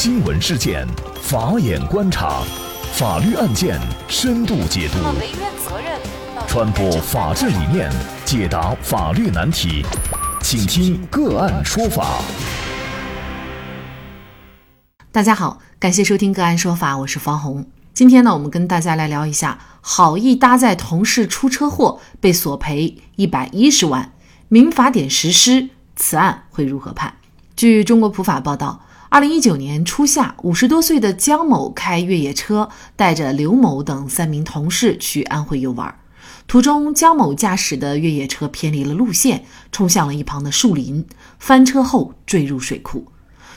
新闻事件，法眼观察，法律案件深度解读，传播法治理念，解答法律难题，请听个案说法。大家好，感谢收听个案说法，我是方红。今天呢，我们跟大家来聊一下，好意搭载同事出车祸被索赔一百一十万，民法典实施，此案会如何判？据中国普法报道，二零一九年初夏，五十多岁的江某开越野车，带着刘某等三名同事去安徽游玩。途中，江某驾驶的越野车偏离了路线，冲向了一旁的树林，翻车后坠入水库。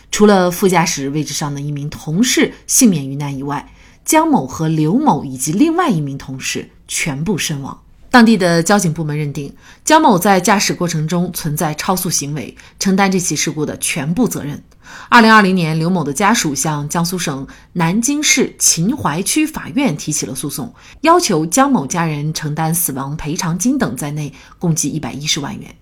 除了副驾驶位置上的一名同事幸免于难以外，江某和刘某以及另外一名同事全部身亡。当地的交警部门认定，江某在驾驶过程中存在超速行为，承担这起事故的全部责任。二零二零年，刘某的家属向江苏省南京市秦淮区法院提起了诉讼，要求江某家人承担死亡赔偿金等在内共计一百一十万元。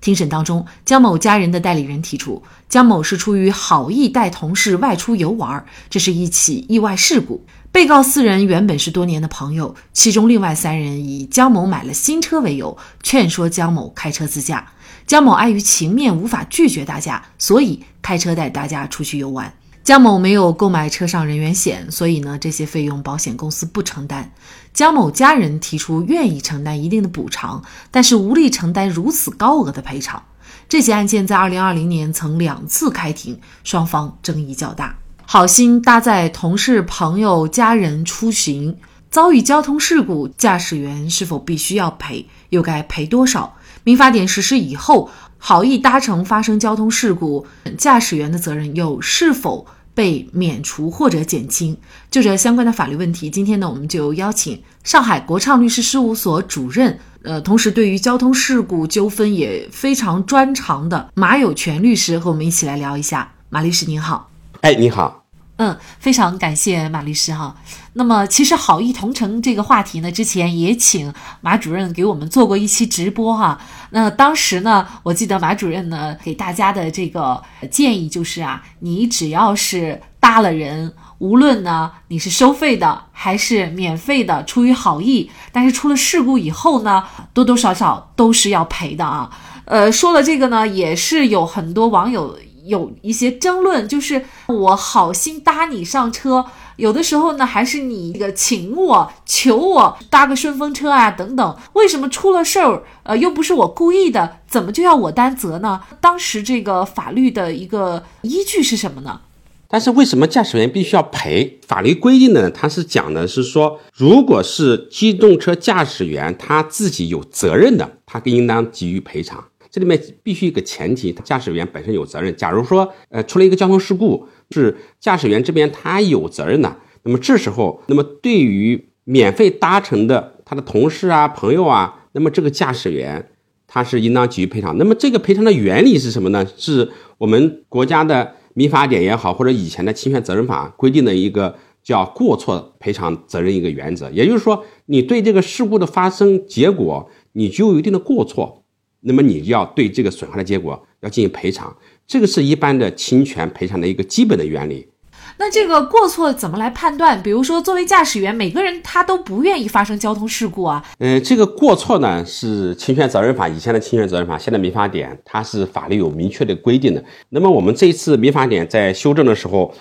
庭审当中，江某家人的代理人提出，江某是出于好意带同事外出游玩，这是一起意外事故。被告四人原本是多年的朋友，其中另外三人以江某买了新车为由，劝说江某开车自驾。江某碍于情面无法拒绝大家，所以开车带大家出去游玩。江某没有购买车上人员险，所以呢这些费用保险公司不承担。江某家人提出愿意承担一定的补偿，但是无力承担如此高额的赔偿。这起案件在二零二零年曾两次开庭，双方争议较大。好心搭载同事、朋友、家人出行，遭遇交通事故，驾驶员是否必须要赔？又该赔多少？民法典实施以后，好意搭乘发生交通事故，驾驶员的责任又是否被免除或者减轻？就这相关的法律问题，今天呢，我们就邀请上海国畅律师事务所主任，呃，同时对于交通事故纠纷也非常专长的马有权律师和我们一起来聊一下。马律师您好。哎，你好。嗯，非常感谢马律师哈。那么，其实好意同城这个话题呢，之前也请马主任给我们做过一期直播哈。那当时呢，我记得马主任呢给大家的这个建议就是啊，你只要是搭了人，无论呢你是收费的还是免费的，出于好意，但是出了事故以后呢，多多少少都是要赔的啊。呃，说了这个呢，也是有很多网友。有一些争论，就是我好心搭你上车，有的时候呢，还是你这个请我求我搭个顺风车啊等等，为什么出了事儿，呃，又不是我故意的，怎么就要我担责呢？当时这个法律的一个依据是什么呢？但是为什么驾驶员必须要赔？法律规定的呢？它是讲的是说，如果是机动车驾驶员他自己有责任的，他应当给予赔偿。这里面必须一个前提，驾驶员本身有责任。假如说，呃，出了一个交通事故，是驾驶员这边他有责任的，那么这时候，那么对于免费搭乘的他的同事啊、朋友啊，那么这个驾驶员他是应当给予赔偿。那么这个赔偿的原理是什么呢？是我们国家的民法典也好，或者以前的侵权责任法规定的一个叫过错赔偿责任一个原则。也就是说，你对这个事故的发生结果，你具有一定的过错。那么你要对这个损害的结果要进行赔偿，这个是一般的侵权赔偿的一个基本的原理。那这个过错怎么来判断？比如说，作为驾驶员，每个人他都不愿意发生交通事故啊。嗯，这个过错呢是侵权责任法以前的侵权责任法，现在民法典它是法律有明确的规定的。那么我们这一次民法典在修正的时候，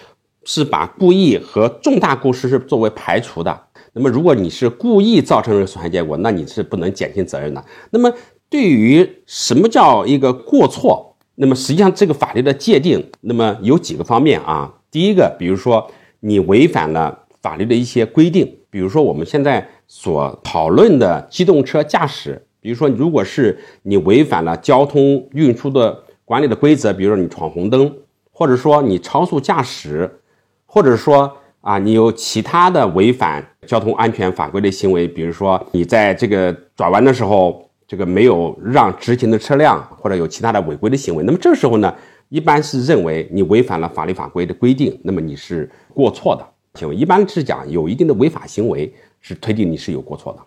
是把故意和重大过失是作为排除的。那么如果你是故意造成损害结果，那你是不能减轻责任的。那么对于什么叫一个过错，那么实际上这个法律的界定，那么有几个方面啊。第一个，比如说你违反了法律的一些规定，比如说我们现在所讨论的机动车驾驶，比如说如果是你违反了交通运输的管理的规则，比如说你闯红灯，或者说你超速驾驶，或者说啊你有其他的违反交通安全法规的行为，比如说你在这个转弯的时候。这个没有让直行的车辆，或者有其他的违规的行为，那么这时候呢，一般是认为你违反了法律法规的规定，那么你是过错的行为。一般是讲有一定的违法行为，是推定你是有过错的。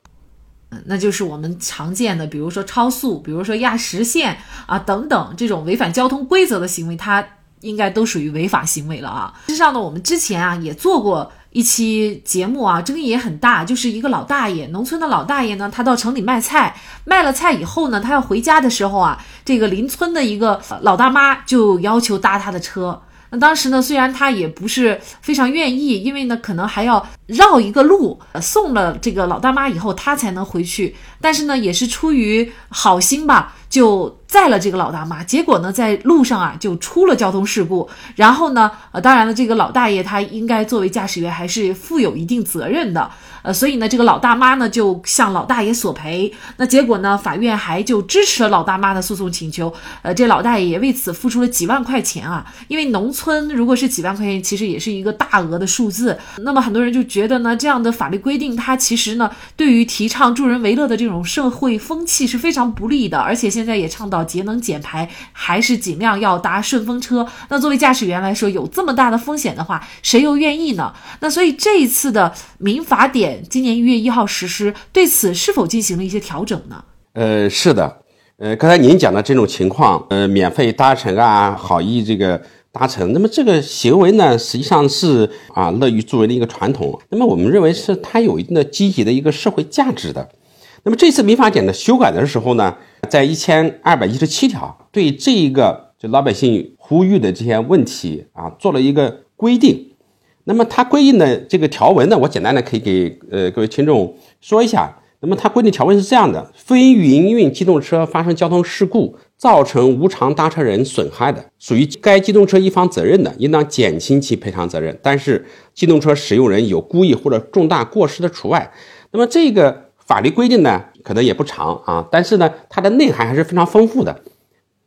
嗯，那就是我们常见的，比如说超速，比如说压实线啊等等这种违反交通规则的行为，它应该都属于违法行为了啊。事实上呢，我们之前啊也做过一期节目啊，争议也很大，就是一个老大爷，农村的老大爷呢，他到城里卖菜，卖了菜以后呢，他要回家的时候啊，这个邻村的一个老大妈就要求搭他的车。那当时呢，虽然他也不是非常愿意，因为呢，可能还要绕一个路送了这个老大妈以后，他才能回去。但是呢，也是出于好心吧，就。载了这个老大妈，结果呢，在路上啊就出了交通事故。然后呢，呃，当然了，这个老大爷他应该作为驾驶员还是负有一定责任的，呃，所以呢，这个老大妈呢就向老大爷索赔。那结果呢，法院还就支持了老大妈的诉讼请求。呃，这老大爷也为此付出了几万块钱啊。因为农村如果是几万块钱，其实也是一个大额的数字。那么很多人就觉得呢，这样的法律规定，它其实呢，对于提倡助人为乐的这种社会风气是非常不利的。而且现现在也倡导。节能减排还是尽量要搭顺风车。那作为驾驶员来说，有这么大的风险的话，谁又愿意呢？那所以这一次的民法典今年一月一号实施，对此是否进行了一些调整呢？呃，是的。呃，刚才您讲的这种情况，呃，免费搭乘啊，好意这个搭乘，那么这个行为呢，实际上是啊，乐于助人的一个传统。那么我们认为是它有一定的积极的一个社会价值的。那么这次民法典的修改的时候呢？在一千二百一十七条，对这一个就老百姓呼吁的这些问题啊，做了一个规定。那么它规定的这个条文呢，我简单的可以给呃各位听众说一下。那么它规定条文是这样的：非营运机动车发生交通事故，造成无偿搭车人损害的，属于该机动车一方责任的，应当减轻其赔偿责任。但是机动车使用人有故意或者重大过失的除外。那么这个。法律规定呢，可能也不长啊，但是呢，它的内涵还是非常丰富的。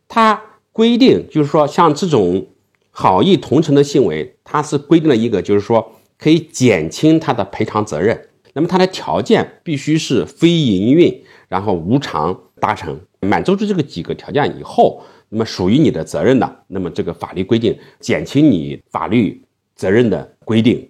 它规定就是说，像这种好意同乘的行为，它是规定了一个，就是说可以减轻他的赔偿责任。那么它的条件必须是非营运，然后无偿搭乘，满足住这个几个条件以后，那么属于你的责任的，那么这个法律规定减轻你法律责任的规定。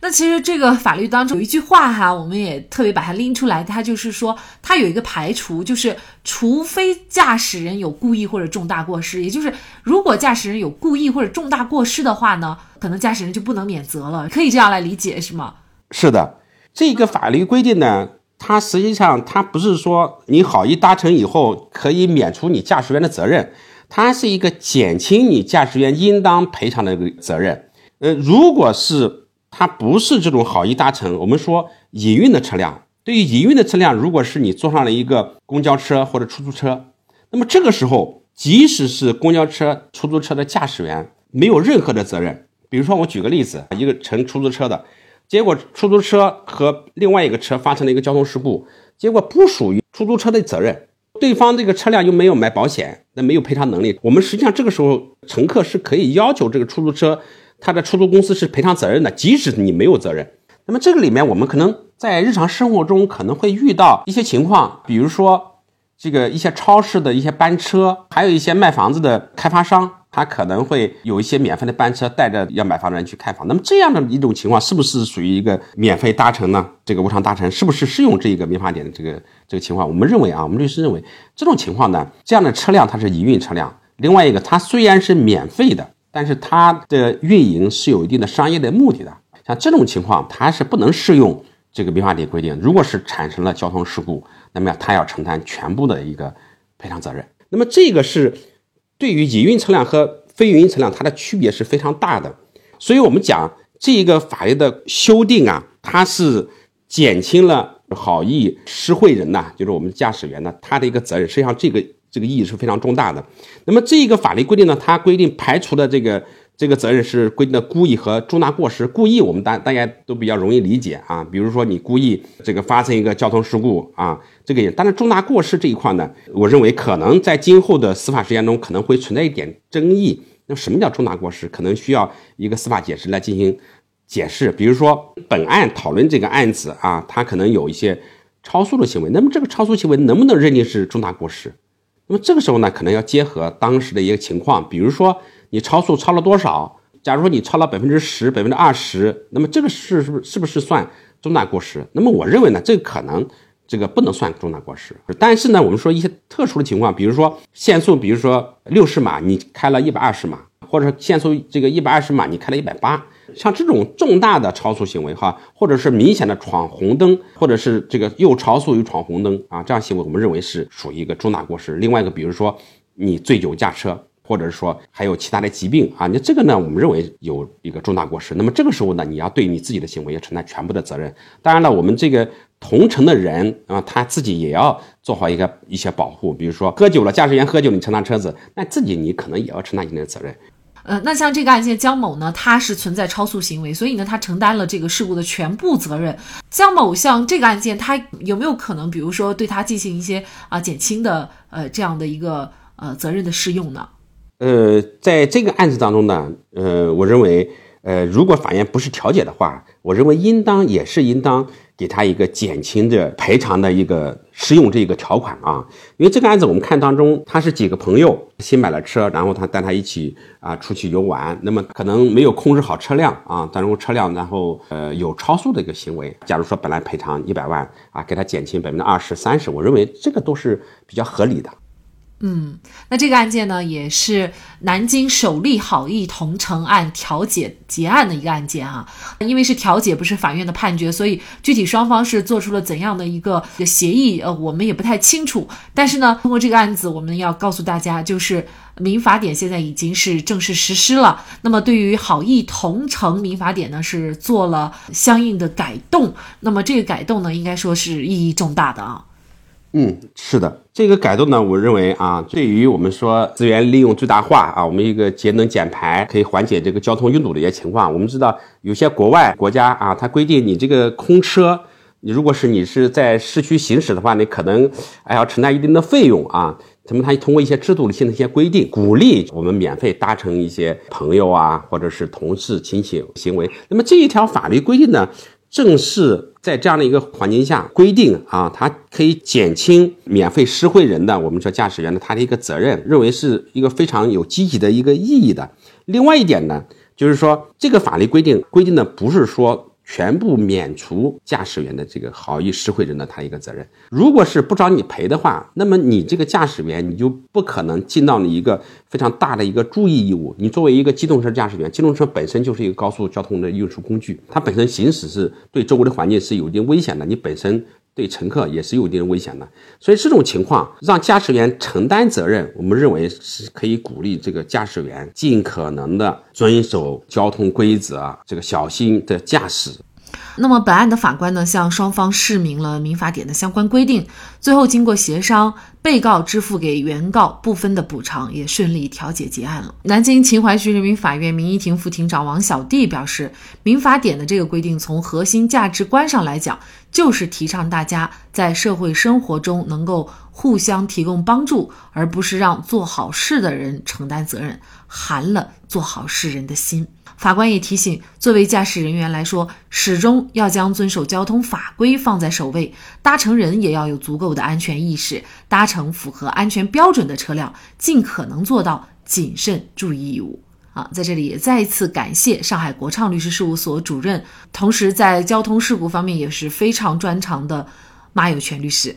那其实这个法律当中有一句话哈，我们也特别把它拎出来，它就是说，它有一个排除，就是除非驾驶人有故意或者重大过失，也就是如果驾驶人有故意或者重大过失的话呢，可能驾驶人就不能免责了，可以这样来理解是吗？是的，这个法律规定呢，它实际上它不是说你好意搭乘以后可以免除你驾驶员的责任，它是一个减轻你驾驶员应当赔偿的一个责任。呃，如果是它不是这种好意搭乘，我们说营运的车辆，对于营运的车辆，如果是你坐上了一个公交车或者出租车，那么这个时候，即使是公交车、出租车的驾驶员没有任何的责任。比如说，我举个例子，一个乘出租车的，结果出租车和另外一个车发生了一个交通事故，结果不属于出租车的责任，对方这个车辆又没有买保险，那没有赔偿能力。我们实际上这个时候，乘客是可以要求这个出租车。他的出租公司是赔偿责任的，即使你没有责任。那么这个里面，我们可能在日常生活中可能会遇到一些情况，比如说这个一些超市的一些班车，还有一些卖房子的开发商，他可能会有一些免费的班车带着要买房的人去看房。那么这样的一种情况，是不是属于一个免费搭乘呢？这个无偿搭乘是不是适用这一个民法典的这个这个情况？我们认为啊，我们律师认为这种情况呢，这样的车辆它是营运车辆，另外一个它虽然是免费的。但是它的运营是有一定的商业的目的的，像这种情况，它是不能适用这个民法典规定。如果是产生了交通事故，那么它要承担全部的一个赔偿责任。那么这个是对于营运车辆和非营运车辆，它的区别是非常大的。所以我们讲这一个法律的修订啊，它是减轻了好意施惠人呐，就是我们驾驶员呢，他的一个责任。实际上这个。这个意义是非常重大的。那么这一个法律规定呢，它规定排除的这个这个责任是规定的故意和重大过失。故意我们大大家都比较容易理解啊，比如说你故意这个发生一个交通事故啊，这个也。但是重大过失这一块呢，我认为可能在今后的司法实践中可能会存在一点争议。那什么叫重大过失？可能需要一个司法解释来进行解释。比如说本案讨论这个案子啊，它可能有一些超速的行为，那么这个超速行为能不能认定是重大过失？那么这个时候呢，可能要结合当时的一个情况，比如说你超速超了多少？假如说你超了百分之十、百分之二十，那么这个是是不是是不是算重大过失？那么我认为呢，这个可能这个不能算重大过失。但是呢，我们说一些特殊的情况，比如说限速，比如说六十码，你开了一百二十码，或者限速这个一百二十码，你开了一百八，像这种重大的超速行为哈，或者是明显的闯红灯，或者是这个又超速又闯红灯啊，这样行为我们认为是属于一个重大过失。另外一个，比如说你醉酒驾车。或者是说还有其他的疾病啊，你这个呢，我们认为有一个重大过失。那么这个时候呢，你要对你自己的行为要承担全部的责任。当然了，我们这个同乘的人啊，他自己也要做好一个一些保护。比如说喝酒了，驾驶员喝酒，你承担车子，那自己你可能也要承担一定的责任。呃，那像这个案件，江某呢，他是存在超速行为，所以呢，他承担了这个事故的全部责任。江某像这个案件，他有没有可能，比如说对他进行一些啊减轻的呃这样的一个呃责任的适用呢？呃，在这个案子当中呢，呃，我认为，呃，如果法院不是调解的话，我认为应当也是应当给他一个减轻的赔偿的一个适用这个条款啊。因为这个案子我们看当中，他是几个朋友新买了车，然后他带他一起啊出去游玩，那么可能没有控制好车辆啊，当中车辆然后呃有超速的一个行为。假如说本来赔偿一百万啊，给他减轻百分之二十三十，我认为这个都是比较合理的。嗯，那这个案件呢，也是南京首例好意同城案调解结案的一个案件啊。因为是调解，不是法院的判决，所以具体双方是做出了怎样的一个协议，呃，我们也不太清楚。但是呢，通过这个案子，我们要告诉大家，就是民法典现在已经是正式实施了。那么对于好意同城民法典呢，是做了相应的改动。那么这个改动呢，应该说是意义重大的啊。嗯，是的，这个改动呢，我认为啊，对于我们说资源利用最大化啊，我们一个节能减排，可以缓解这个交通拥堵的一些情况。我们知道有些国外国家啊，它规定你这个空车，你如果是你是在市区行驶的话，你可能还要承担一定的费用啊。那么它通过一些制度性的一些规定，鼓励我们免费搭乘一些朋友啊，或者是同事亲戚行为。那么这一条法律规定呢？正是在这样的一个环境下规定啊，它可以减轻免费施惠人的我们说驾驶员的他的一个责任，认为是一个非常有积极的一个意义的。另外一点呢，就是说这个法律规定规定的不是说。全部免除驾驶员的这个好意施惠人的他一个责任。如果是不找你赔的话，那么你这个驾驶员你就不可能尽到你一个非常大的一个注意义务。你作为一个机动车驾驶员，机动车本身就是一个高速交通的运输工具，它本身行驶是对周围的环境是有一定危险的。你本身。对乘客也是有一定的危险的，所以这种情况让驾驶员承担责任，我们认为是可以鼓励这个驾驶员尽可能的遵守交通规则，这个小心的驾驶。那么，本案的法官呢，向双方释明了民法典的相关规定。最后，经过协商，被告支付给原告部分的补偿，也顺利调解结案了。南京秦淮区人民法院民一庭副庭长王小弟表示，民法典的这个规定，从核心价值观上来讲，就是提倡大家在社会生活中能够互相提供帮助，而不是让做好事的人承担责任，寒了做好事人的心。法官也提醒，作为驾驶人员来说，始终要将遵守交通法规放在首位。搭乘人也要有足够的安全意识，搭乘符合安全标准的车辆，尽可能做到谨慎注意义务。啊，在这里也再一次感谢上海国畅律师事务所主任，同时在交通事故方面也是非常专长的马有权律师。